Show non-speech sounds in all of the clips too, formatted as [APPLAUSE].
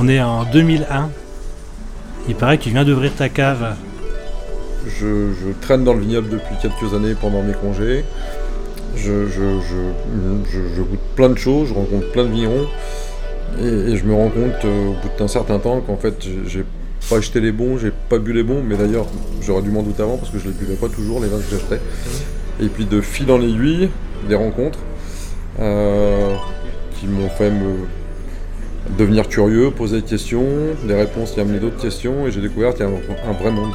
On est en 2001. Il paraît que tu viens d'ouvrir ta cave. Je, je traîne dans le vignoble depuis quelques années pendant mes congés. Je, goûte plein de choses, je rencontre plein de vignerons. Et, et je me rends compte euh, au bout d'un certain temps qu'en fait j'ai- pas acheté les bons, j'ai pas bu les bons, mais d'ailleurs j'aurais dû m'en douter avant parce que je les buvais pas toujours les vins que j'achetais. Et puis de fil en aiguille, des rencontres euh, qui m'ont fait me devenir curieux, poser des questions, des réponses qui amenaient d'autres questions et j'ai découvert qu'il y a un, vrai monde.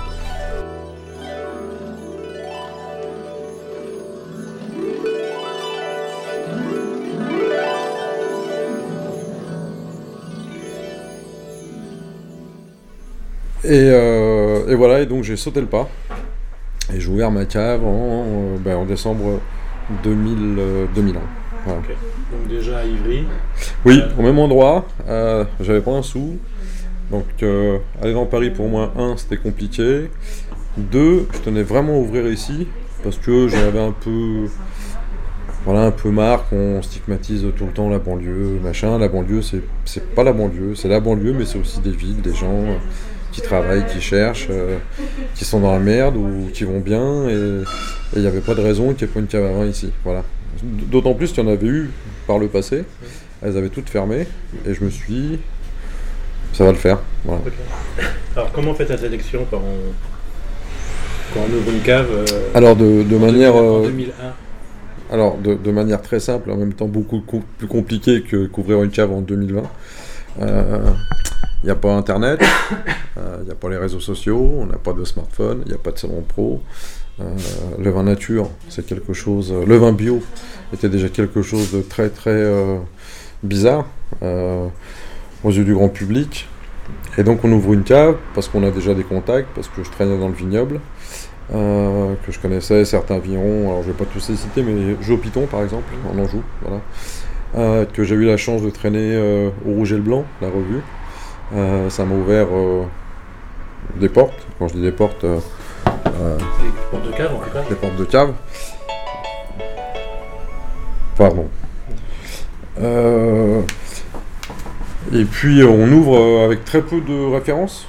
Et, euh, et voilà, et donc j'ai sauté le pas. Et j'ai ouvert ma cave en, euh, ben, en décembre 2000, euh, 2001. Voilà. Donc déjà à Ivry. Oui, au même endroit. euh, J'avais pas un sou. Donc euh, aller dans Paris pour moi, un, c'était compliqué. Deux, je tenais vraiment à ouvrir ici parce que j'en avais un peu, voilà, un peu marre qu'on stigmatise tout le temps la banlieue, machin. La banlieue, c'est pas la banlieue, c'est la banlieue, mais c'est aussi des villes, des gens euh, qui travaillent, qui cherchent, qui sont dans la merde ou qui vont bien. Et il n'y avait pas de raison qu'il n'y ait pas une cave ici. Voilà. D'autant plus qu'il y en avait eu par le passé. Elles avaient toutes fermé. Et je me suis dit, ça va le faire. Voilà. Alors comment on fait ta sélection quand on, quand on ouvre une cave euh, Alors de, de en manière, 2000 en euh, 2001 alors de, de manière très simple, en même temps beaucoup co- plus compliqué que qu'ouvrir une cave en 2020. Il n'y a pas Internet, il n'y a pas les réseaux sociaux, on n'a pas de smartphone, il n'y a pas de salon pro. Euh, le vin nature, c'est quelque chose. le vin bio était déjà quelque chose de très très euh, bizarre euh, aux yeux du grand public. Et donc on ouvre une cave parce qu'on a déjà des contacts, parce que je traînais dans le vignoble, euh, que je connaissais certains vignerons, alors je vais pas tous les citer, mais Joe Piton par exemple, en Anjou, voilà, Euh, que j'ai eu la chance de traîner au Rouge et le Blanc, la revue. Ça m'a ouvert des portes, quand je dis des portes, Les portes de cave en tout cas. des portes de cave. Pardon. Euh, et puis on ouvre euh, avec très peu de références.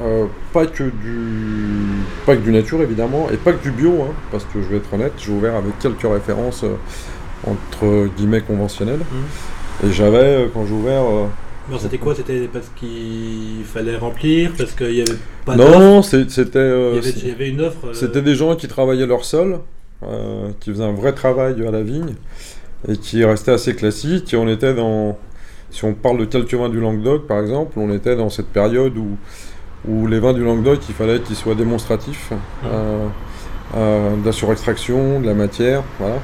Euh, pas que du pas que du nature évidemment et pas que du bio hein, parce que je vais être honnête j'ai ouvert avec quelques références euh, entre guillemets conventionnelles et j'avais euh, quand j'ai ouvert c'était quoi? C'était parce qu'il fallait remplir Parce qu'il n'y avait pas non c'était il, y avait, il y avait une offre. C'était des gens qui travaillaient leur sol, qui faisaient un vrai travail à la vigne, et qui restaient assez classiques. Et on était dans, si on parle de quelques vins du Languedoc par exemple, on était dans cette période où, où les vins du Languedoc, il fallait qu'ils soient démonstratifs, euh, euh, de la surextraction, de la matière, voilà.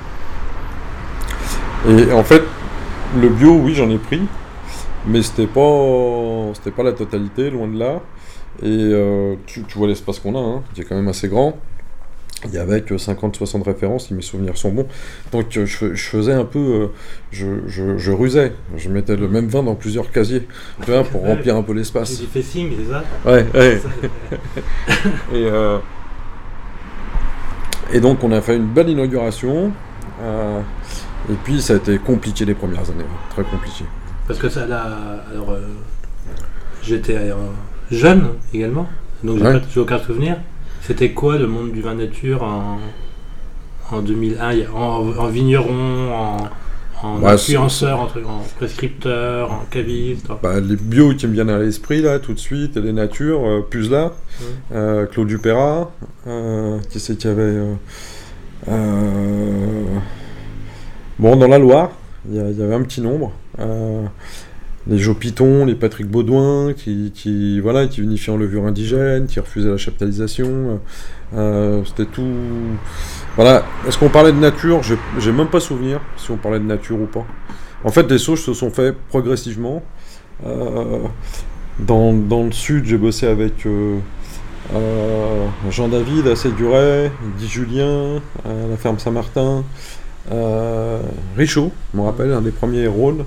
Et en fait, le bio, oui, j'en ai pris, mais c'était pas, c'était pas la totalité, loin de là. Et euh, tu, tu vois l'espace qu'on a, hein, qui est quand même assez grand. Il y avait que 50-60 références, si mes souvenirs sont bons. Donc euh, je, fais- je faisais un peu. euh, je, je- je rusais. Je mettais le même vin dans plusieurs casiers tu vois, pour remplir un peu l'espace. du facing, c'est ça? Ouais, ouais. [LAUGHS] Et, euh, et donc on a fait une belle inauguration. euh, et puis ça a été compliqué les premières années, très compliqué. Parce que ça, là, alors, euh, j'étais jeune également, donc j'ai Ouais. j'ai aucun souvenir. C'était quoi le monde du vin nature en, en 2001 Il y a- en, en vigneron, en, en Ouais, influenceur, en, en prescripteur, en caviste Bah, les bio qui me viennent à l'esprit là tout de suite, et les natures, euh, Puzla, euh, Claude Dupéra, euh, qui c'est qu'il y avait Bon, dans la Loire, il y, a- il y avait un petit nombre. Euh, les Joe Piton, les Patrick Baudouin, qui, qui, voilà, qui unifiaient en levure indigène, qui refusaient la chaptalisation. euh, C'était tout. Voilà. Est-ce qu'on parlait de nature? J'ai même pas souvenir si on parlait de nature ou pas. En fait, les sauges se sont faits progressivement. Euh, dans, dans le sud, j'ai bossé avec euh, euh, Jean-David à Séduret, Guy Julien à la ferme Saint-Martin, euh, Richaud, je me rappelle, un des premiers rôles.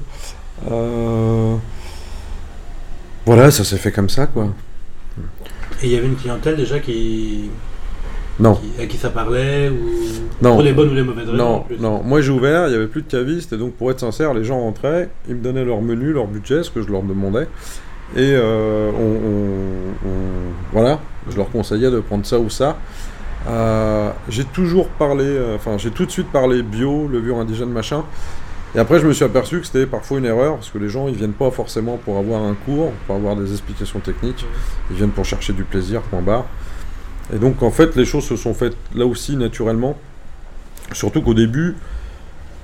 Euh, voilà, ça s'est fait comme ça, quoi. Et il y avait une clientèle déjà qui, Non. qui- à qui ça parlait ou Non. pour les bonnes ou les mauvaises raisons Non, plus. non. Moi j'ai ouvert, il n'y avait plus de cavistes, et donc pour être sincère, les gens rentraient, ils me donnaient leur menu, leur budget, ce que je leur demandais, Et euh, on, voilà, je leur conseillais de prendre ça ou ça. Euh, j'ai toujours parlé, enfin j'ai tout de suite parlé bio, levure indigène, machin. Et après, je me suis aperçu que c'était parfois une erreur, parce que les gens, ils viennent pas forcément pour avoir un cours, pour avoir des explications techniques. Ils viennent pour chercher du plaisir, point barre. Et donc, en fait, les choses se sont faites là aussi naturellement. Surtout qu'au début,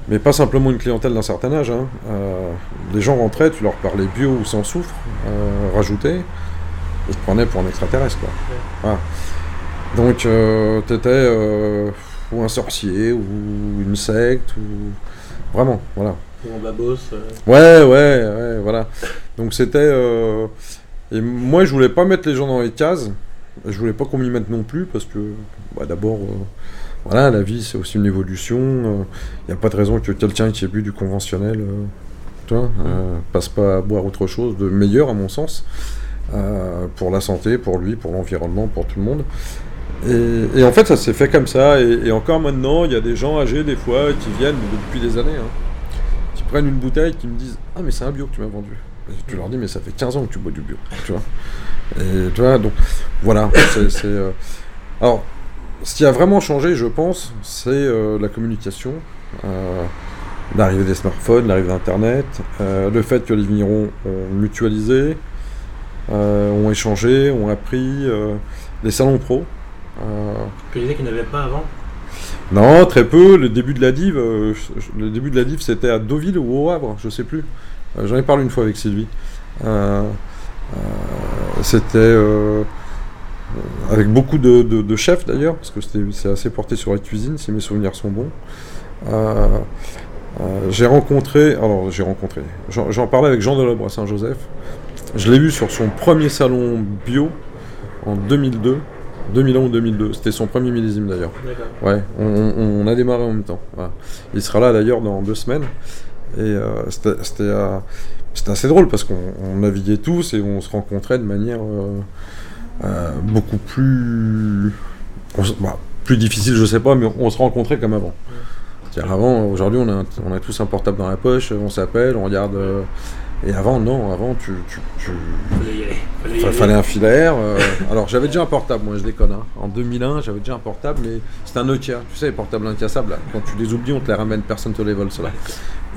mais pas simplement une clientèle d'un certain âge. Hein. Euh, les gens rentraient, tu leur parlais bio ou sans soufre, euh, rajouté, ils te prenaient pour un extraterrestre. Quoi. Donc, euh, t'étais euh, ou un sorcier, ou une secte, ou. Vraiment, voilà. Ou un babos. Ouais, ouais, ouais, voilà. Donc, c'était. Et moi, je voulais pas mettre les gens dans les cases. Je voulais pas qu'on m'y mette non plus, parce que, bah, d'abord voilà, la vie c'est aussi une évolution. Il euh, n'y a pas de raison que quelqu'un qui ait bu du conventionnel euh, euh, passe pas à boire autre chose de meilleur à mon sens. pour la santé, pour lui, pour l'environnement, pour tout le monde. Et, en fait, ça s'est fait comme ça. Et, encore maintenant, il y a des gens âgés, des fois, qui viennent depuis des années, hein, qui prennent une bouteille, qui me disent Ah, mais c'est un bio que tu m'as vendu. Et tu leur dis Mais ça fait 15 ans que tu bois du bio. Tu vois Et tu vois, donc voilà. c'est, Alors, ce qui a vraiment changé, je pense, c'est euh, la communication. Euh, l'arrivée des smartphones, l'arrivée d'Internet, euh, le fait que les vignerons ont mutualisé, ont échangé, ont appris, les salons pro. Tu disais qu'il n'y en avait pas avant Non, très peu. Le début de la div, le début de la div, c'était à Deauville ou au Havre, je sais plus. J'en ai parlé une fois avec Sylvie. c'était euh, avec beaucoup de, chefs d'ailleurs, parce que c'est assez porté sur la cuisine, si mes souvenirs sont bons. Euh, euh, j'ai rencontré, alors j'ai rencontré, j'en parlais avec Jean Delabre à Saint-Joseph. Je l'ai vu sur son premier salon bio en 2002, 2001 ou 2002. C'était son premier millésime d'ailleurs. Ouais, on, a démarré en même temps. Il sera là d'ailleurs dans deux semaines. Et c'était assez drôle parce qu'on naviguait tous et on se rencontrait de manière euh, beaucoup plus. Bah, plus difficile, je sais pas, mais on se rencontrait comme avant. avant, aujourd'hui, on a, on a tous un portable dans la poche, on s'appelle, on regarde. Et avant, non, avant, tu. tu, tu... Fallait, fallait, un filaire. Euh, alors, j'avais déjà un portable, moi, je déconne. Hein. En 2001, j'avais déjà un portable, mais c'était un Nokia. Tu sais, les portables incassables, là. Quand tu les oublies, on te les ramène, personne te les vole, cela.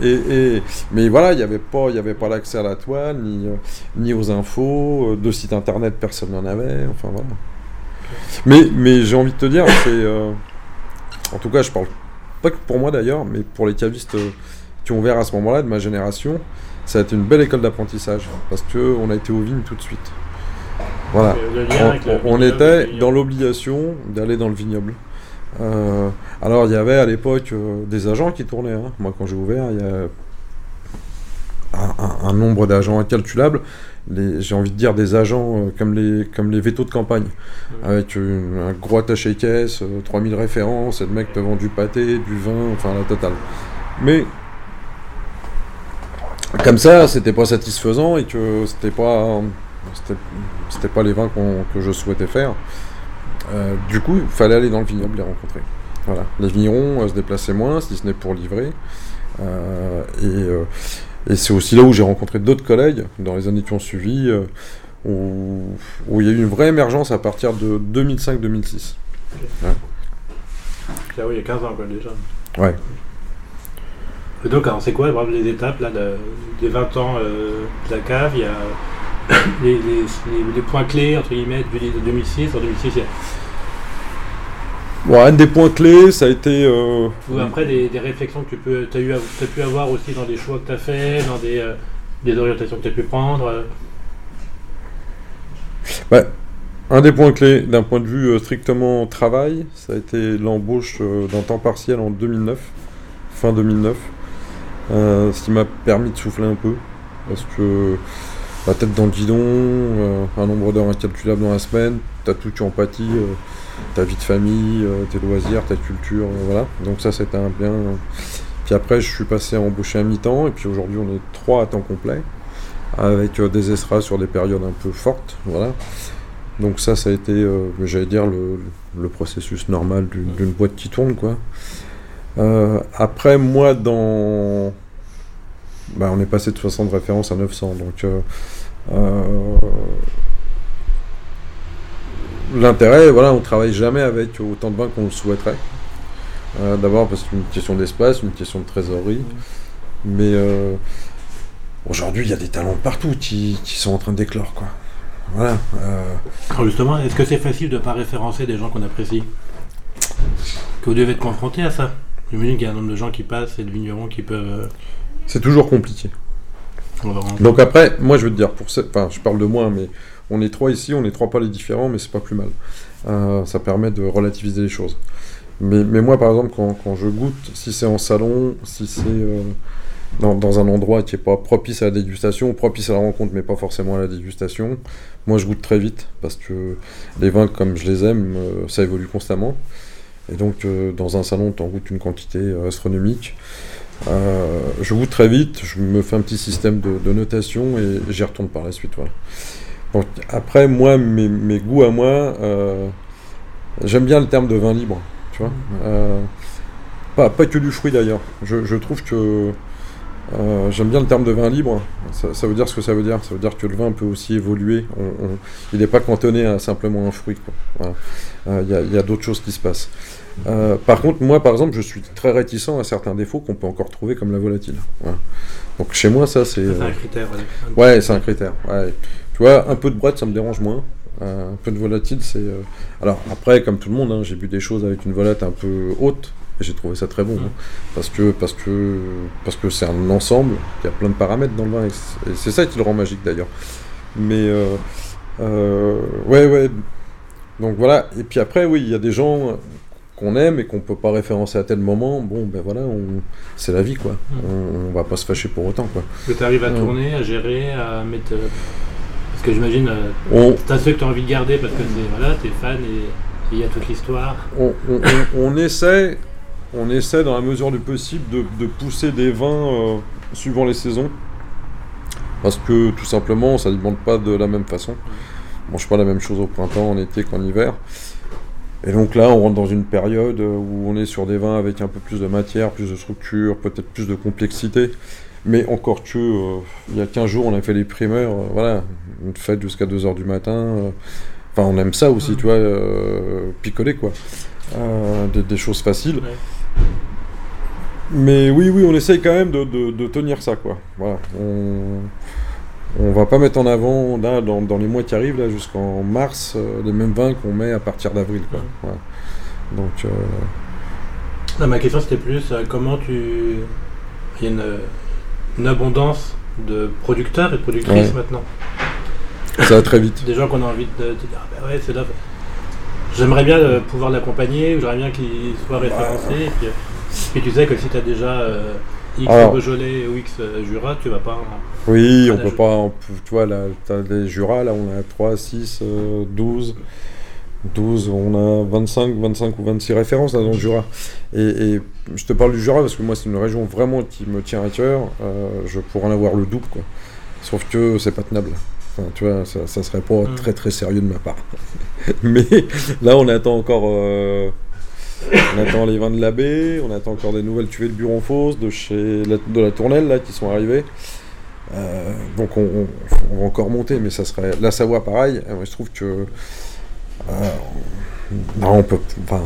Et, mais voilà, il n'y avait pas, avait pas l'accès à la toile, ni, euh, ni aux infos, euh, de sites internet, personne n'en avait. Enfin, voilà. Mais, mais j'ai envie de te dire, c'est. en tout cas, je parle pas que pour moi d'ailleurs, mais pour les cavistes qui ont ouvert à ce moment-là, de ma génération ça a été une belle école d'apprentissage parce qu'on a été aux vignes tout de suite. Voilà. On, était dans l'obligation d'aller dans le vignoble. Euh, alors il y avait à l'époque euh, des agents qui tournaient. Hein. Moi quand j'ai ouvert, il y a un, nombre d'agents incalculable. J'ai envie de dire des agents euh, comme, les, comme les vétos de campagne, avec un gros attaché caisse, 3000 références, et le mec te vend du pâté, du vin, enfin la totale. Mais comme ça, c'était pas satisfaisant et que c'était pas, c'était pas les vins que je souhaitais faire. Euh, du coup, il fallait aller dans le vignoble les rencontrer. Voilà. Les vignerons euh, se déplaçaient moins, si ce n'est pour livrer. Euh, et, et c'est aussi là où j'ai rencontré d'autres collègues dans les années qui ont suivi, où, où, il y a eu une vraie émergence à partir de 2005-2006. Ouais. Là, oui, il y a 15 ans, quoi, déjà. Ouais. Et donc, c'est quoi les étapes là, des 20 ans euh, de la cave? Il y a [COUGHS] les, points clés, entre guillemets, de 2006. En 2006, il y a... Bon, un des points clés, ça a été. Euh... Ou après, des, réflexions que tu peux, as, eu, as pu avoir aussi dans des choix que tu as fait, dans des, euh, des orientations que tu as pu prendre. Euh? Ouais. Un des points clés d'un point de vue strictement travail, ça a été l'embauche d'un temps partiel en 2009, fin 2009. Euh, ce qui m'a permis de souffler un peu. Parce que la tête dans le guidon, euh, un nombre d'heures incalculable dans la semaine, t'as tout qui empathie, euh, ta vie de famille, tes loisirs, ta culture, voilà. Donc ça c'était un bien. Puis après je suis passé à embaucher à mi-temps et puis aujourd'hui on est trois à temps complet avec des estras sur des périodes un peu fortes, voilà. Donc ça ça a été, j'allais dire, le, le, processus normal d'une boîte qui tourne quoi. Euh, après, moi, dans. Bah, on est passé de 60 références à 900. Donc, euh, L'intérêt, voilà, on travaille jamais avec autant de vins qu'on le souhaiterait. D'abord parce qu'une question d'espace, une question de trésorerie. Mais aujourd'hui, il y a des talents partout qui, qui, sont en train d'éclore, quoi. Voilà. justement, est-ce que c'est facile de ne pas référencer des gens qu'on apprécie? Que vous devez être confronté à ça J'imagine qu'il y a un nombre de gens qui passent et de vignerons qui peuvent. Euh, c'est toujours compliqué. Donc après, moi je veux te dire, pour enfin, je parle de moi, mais on est trois ici, on est trois palais différents, mais c'est pas plus mal. Euh, ça permet de relativiser les choses. Mais, mais moi par exemple, quand, quand, je goûte, si c'est en salon, si c'est euh, dans, dans, un endroit qui est pas propice à la dégustation, propice à la rencontre, mais pas forcément à la dégustation, moi je goûte très vite parce que les vins, comme je les aime, ça évolue constamment. Et donc, euh, dans un salon, tu en goûtes une quantité euh, astronomique. Euh, je goûte très vite, je me fais un petit système de, notation et j'y retourne par la suite. Voilà. après, moi, mes, goûts à moi, j'aime bien le terme de vin libre. Tu vois pas, pas que du fruit d'ailleurs. Je, je, trouve que euh, j'aime bien le terme de vin libre. Ça, veut dire ce que ça veut dire. Ça veut dire que le vin peut aussi évoluer. il n'est pas cantonné à simplement un fruit. Euh, il y a, d'autres choses qui se passent. Euh, par contre, moi, par exemple, je suis très réticent à certains défauts qu'on peut encore trouver comme la volatile. Donc chez moi, ça, c'est. C'est un critère. Ouais, c'est un critère. Tu vois, un peu de boîte, ça me dérange moins. un peu de volatile, c'est. Alors après, comme tout le monde, hein, j'ai bu des choses avec une volate un peu haute. Et j'ai trouvé ça très bon. Hein. parce que parce que parce que c'est un ensemble, il y a plein de paramètres dans le vin. Et c'est ça qui le rend magique d'ailleurs. Mais euh, euh, ouais, ouais. Donc voilà. Et puis après, oui, il y a des gens qu'on aime et qu'on peut pas référencer à tel moment. Bon, ben voilà, c'est la vie, quoi. On, va pas se fâcher pour autant, quoi. Que tu arrives à tourner, à gérer, à mettre. Euh, parce que j'imagine, on... c'est ceux que tu as envie de garder parce que voilà, tu es fan et il y a toute l'histoire. On, on, essaie, on essaie dans la mesure du possible de, pousser des vins euh, suivant les saisons. Parce que tout simplement, ça ne demande pas de la même façon. On mange pas la même chose au printemps, en été qu'en hiver. Et donc là, on rentre dans une période où on est sur des vins avec un peu plus de matière, plus de structure, peut-être plus de complexité. Mais encore que, euh, il y a 15 jours, on a fait les primeurs, euh, voilà, une fête jusqu'à 2h du matin. Enfin, on aime ça aussi, mm. tu vois, picoler, quoi. Des, choses faciles. Mais oui, oui, on essaye quand même de, tenir ça, quoi. Voilà. On, on va pas mettre en avant, là, dans, les mois qui arrivent, là, jusqu'en mars, euh, les mêmes vins qu'on met à partir d'avril, quoi. Donc... Euh, ma question, c'était plus, euh, comment tu... Il y a une, abondance de producteurs et de productrices maintenant? Ça va très vite. [LAUGHS] Des gens qu'on a envie de, dire, ah ben ouais, c'est là... J'aimerais bien pouvoir l'accompagner, j'aimerais bien qu'il soit référencé, et puis et tu sais que si tu as déjà euh, X Beaujolais ou X euh, Jura, tu vas pas. oui, on peut pas. tu vois, là, tu as les Jura, là, on a 3, 6, 12. 12, on a 25, 25 ou 26 références dans le Jura. Et, je te parle du Jura parce que moi, c'est une région vraiment qui me tient à cœur. Euh, je pourrais en avoir le double, quoi. Sauf que c'est pas tenable. Enfin, tu vois, ça, ça serait pas hmm. très très sérieux de ma part. [LAUGHS] Mais là, on attend encore. On attend les vins de l'abbé, on attend encore des nouvelles cuvées de Buron Fausse, de chez la, de la Tournelle là, qui sont arrivées. Euh, donc on, va encore monter, mais ça serait la Savoie pareil. Euh, je trouve que euh, on peut. Enfin,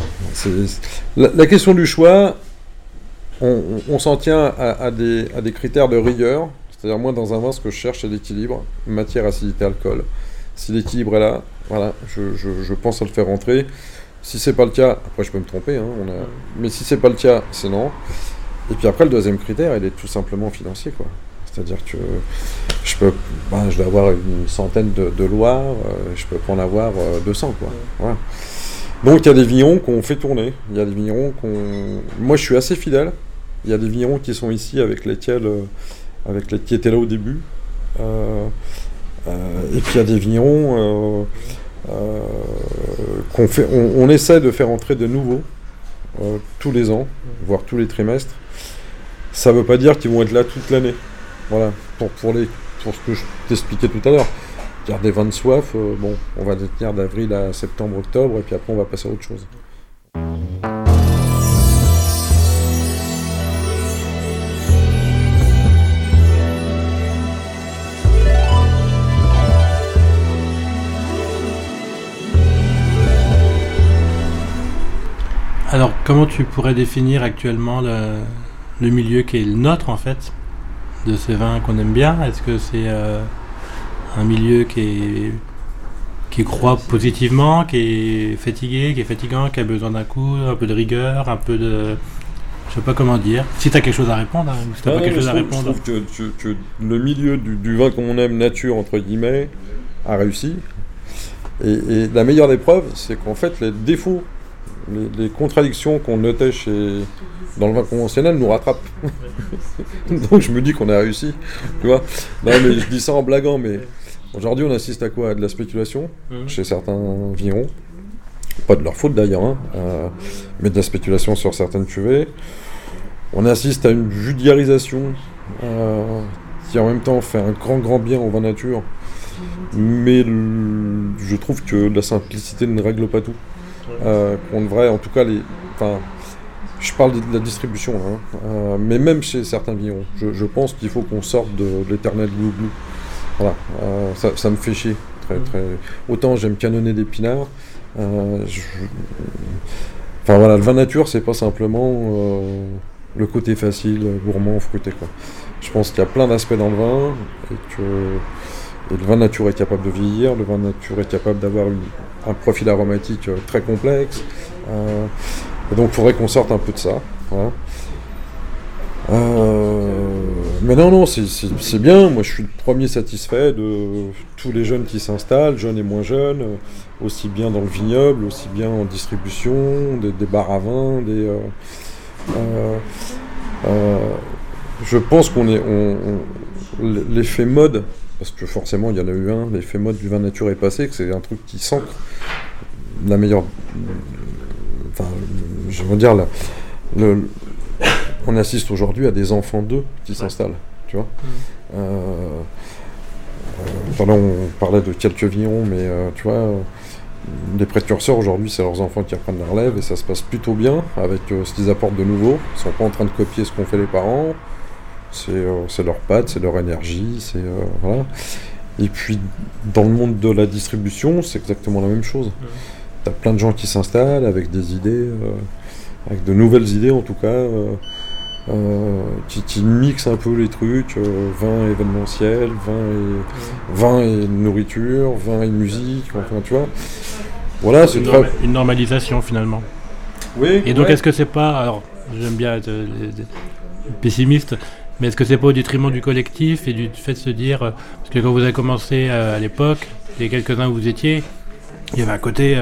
la, question du choix, on, s'en tient à, des, à, des, critères de rigueur. C'est-à-dire moi dans un vin, ce que je cherche, c'est l'équilibre, matière, acidité, alcool. Si l'équilibre est là, voilà, je, je pense à le faire rentrer. Si c'est pas le cas, après je peux me tromper, hein, on a... mais si c'est pas le cas, c'est non. Et puis après, le deuxième critère, il est tout simplement financier, quoi. C'est-à-dire que je peux, bah, je vais avoir une centaine de, de loirs, euh, je peux pas en avoir 200, euh, quoi. Voilà. Donc il y a des vignerons qu'on fait tourner. Il y a des vignerons qu'on. Moi, je suis assez fidèle. Il y a des vignerons qui sont ici avec lesquels, euh, avec les qui étaient là au début. et puis il y a des vignerons euh, qu'on fait, on, essaie de faire entrer de nouveaux euh, tous les ans, voire tous les trimestres. Ça ne veut pas dire qu'ils vont être là toute l'année. Voilà, pour, pour, les, pour ce que je t'expliquais tout à l'heure. Garder 20 soif, euh, bon, on va détenir d'avril à septembre, octobre, et puis après on va passer à autre chose. Alors, comment tu pourrais définir actuellement le, milieu qui est le nôtre, en fait, de ces vins qu'on aime bien? Est-ce que c'est euh, un milieu qui est qui croit positivement, qui est fatigué, qui est fatigant, qui a besoin d'un coup, un peu de rigueur, un peu de. Je sais pas comment dire. Si tu as quelque chose à répondre, hein, si tu pas quelque chose à répondre. Je trouve que, le milieu du, vin qu'on aime, nature, entre guillemets, a réussi. Et, la meilleure des preuves, c'est qu'en fait, les défauts, les, contradictions qu'on notait chez, dans le vin conventionnel nous rattrapent. [LAUGHS] Donc je me dis qu'on a réussi. Tu vois non, mais je dis ça en blaguant, mais Aujourd'hui, on assiste à quoi? À de la spéculation mhm. chez certains vignerons. Pas de leur faute d'ailleurs, hein, euh, mais de la spéculation sur certaines cuvées. On assiste à une judiarisation euh, qui en même temps fait un grand grand bien au vin nature. Mais je trouve que la simplicité ne règle pas tout. Euh, qu'on devrait, en tout cas, les, enfin, je parle de, la distribution, hein, mais même chez certains vignerons, je, pense qu'il faut qu'on sorte de, de l'éternel glou voilà, euh, ça, me fait chier. Très, mm. très... Autant j'aime canonner d'épinards. Euh, enfin voilà, le vin nature, c'est pas simplement euh, le côté facile, gourmand, fruité. Quoi. Je pense qu'il y a plein d'aspects dans le vin et que le vin nature est capable de vieillir, le vin nature est capable d'avoir un profil aromatique très complexe. et donc il faudrait qu'on sorte un peu de ça. Euh, mais non, non, c'est bien. Moi, je suis le premier satisfait de tous les jeunes qui s'installent, jeunes et moins jeunes, euh, aussi bien dans le vignoble, aussi bien en distribution, des, bars à vin, des. Euh, je pense qu'on est. L'effet mode, parce que forcément il y en a eu un, l'effet mode du vin nature est passé, que c'est un truc qui s'ancre. La meilleure. Enfin, je veux dire, le, on assiste aujourd'hui à des enfants d'eux qui s'installent, tu vois. Mm. Euh, euh on parlait de quelques vignerons, mais euh, tu vois, les précurseurs aujourd'hui, c'est leurs enfants qui reprennent la relève et ça se passe plutôt bien avec euh, ce qu'ils apportent de nouveau. Ils ne sont pas en train de copier ce qu'ont fait les parents. C'est leur patte, c'est leur énergie, c'est voilà. Et puis dans le monde de la distribution, c'est exactement la même chose. Mm. Tu as plein de gens qui s'installent avec des idées, avec de nouvelles idées en tout cas euh, qui, mixe un peu les trucs, euh, vin événementiel, vin et, vin et nourriture, vin et musique, enfin tu vois. Voilà, c'est une, normalisation finalement. Oui. Et donc est-ce que c'est pas, alors j'aime bien être euh, pessimiste, mais est-ce que c'est pas au détriment du collectif et du fait de se dire, parce que quand vous avez commencé à, l'époque, les quelques-uns où vous étiez, il y avait un côté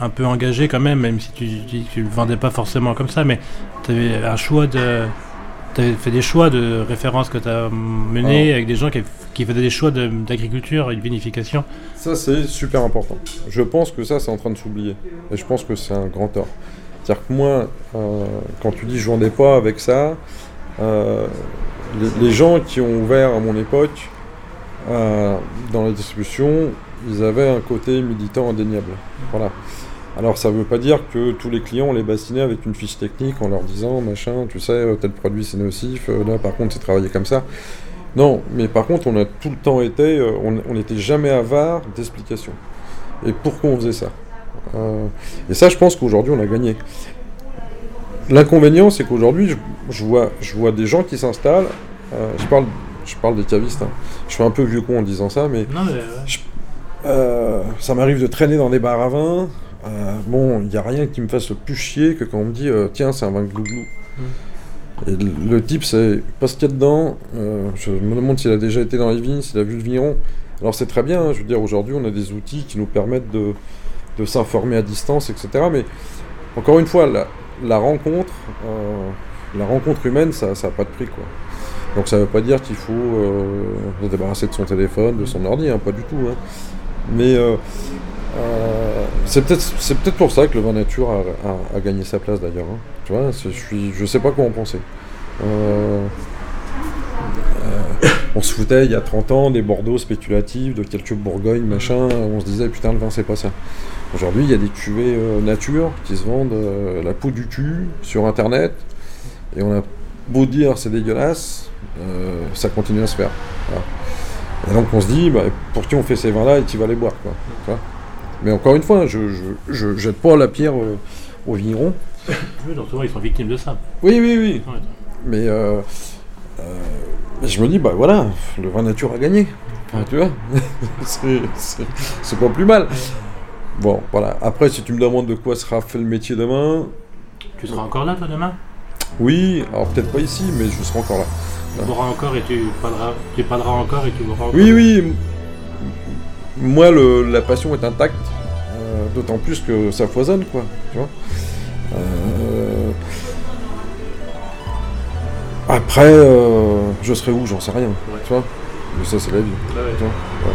un peu engagé quand même, même si tu dis tu le vendais pas forcément comme ça, mais tu avais un choix de. Tu avais fait des choix de références que tu as menés avec des gens qui, qui faisaient des choix d'agriculture et de vinification. Ça, c'est super important. Je pense que ça, c'est en train de s'oublier. Et je pense que c'est un grand tort. C'est-à-dire que moi, euh, quand tu dis je vendais pas avec ça, euh, les, gens qui ont ouvert à mon époque euh, dans la distribution, ils avaient un côté militant indéniable. Alors ça ne veut pas dire que tous les clients on les bassinait avec une fiche technique en leur disant machin, tu sais, tel produit c'est nocif, euh, là par contre c'est travaillé comme ça. Non, mais par contre on a tout le temps été, on n'était jamais avare d'explications. Et pourquoi on faisait ça? Et ça je pense qu'aujourd'hui on a gagné. L'inconvénient c'est qu'aujourd'hui je, vois, je vois des gens qui s'installent, je, parle, je parle des cavistes, hein. je suis un peu vieux con en disant ça, mais, ça m'arrive de traîner dans des bars à vin, euh, bon, il n'y a rien qui me fasse plus chier que quand on me dit euh, tiens, c'est un vin glouglou. Mm. Et le, type, c'est pas ce qu'il y a dedans. Euh, je me demande s'il a déjà été dans les vignes, s'il a vu le vigneron. Alors c'est très bien, hein, je veux dire, aujourd'hui on a des outils qui nous permettent de, s'informer à distance, etc. Mais encore une fois, la, rencontre, la rencontre humaine, ça n'a pas de prix. Donc ça ne veut pas dire qu'il faut se débarrasser de son téléphone, de son ordi, hein, pas du tout. Hein. Mais euh, c'est peut-être peut pour ça que le vin nature a, gagné sa place d'ailleurs. Hein. Tu vois, je je sais pas quoi en penser. Euh, euh, on se foutait il y a 30 ans des Bordeaux spéculatifs, de quelques Bourgogne, machin. On se disait putain le vin c'est pas ça. Aujourd'hui il y a des cuvées nature qui se vendent la peau du cul sur internet. Et on a beau dire c'est dégueulasse, ça continue à se faire. Et donc on se dit bah, pour qui on fait ces vins là et qui va les boire quoi. Mais encore une fois, je, je, jette pas la pierre aux vignerons. Oui, donc souvent ils sont victimes de ça. Oui, oui, oui. Mais je me dis, bah voilà, le vin nature a gagné. tu vois, [LAUGHS] c'est pas plus mal. Bon, voilà. Après, si tu me demandes de quoi sera fait le métier demain. Tu seras encore là, toi, demain? Oui, alors peut-être pas ici, mais je serai encore là. Tu boiras encore et tu parleras, tu parleras encore et tu boiras encore. Oui, oui. Moi, le, la passion est intacte, euh, d'autant plus que ça foisonne, quoi. Tu vois euh, Après, euh, je serai où J'en sais rien. Tu vois? Mais ça, c'est la vie. Ouais.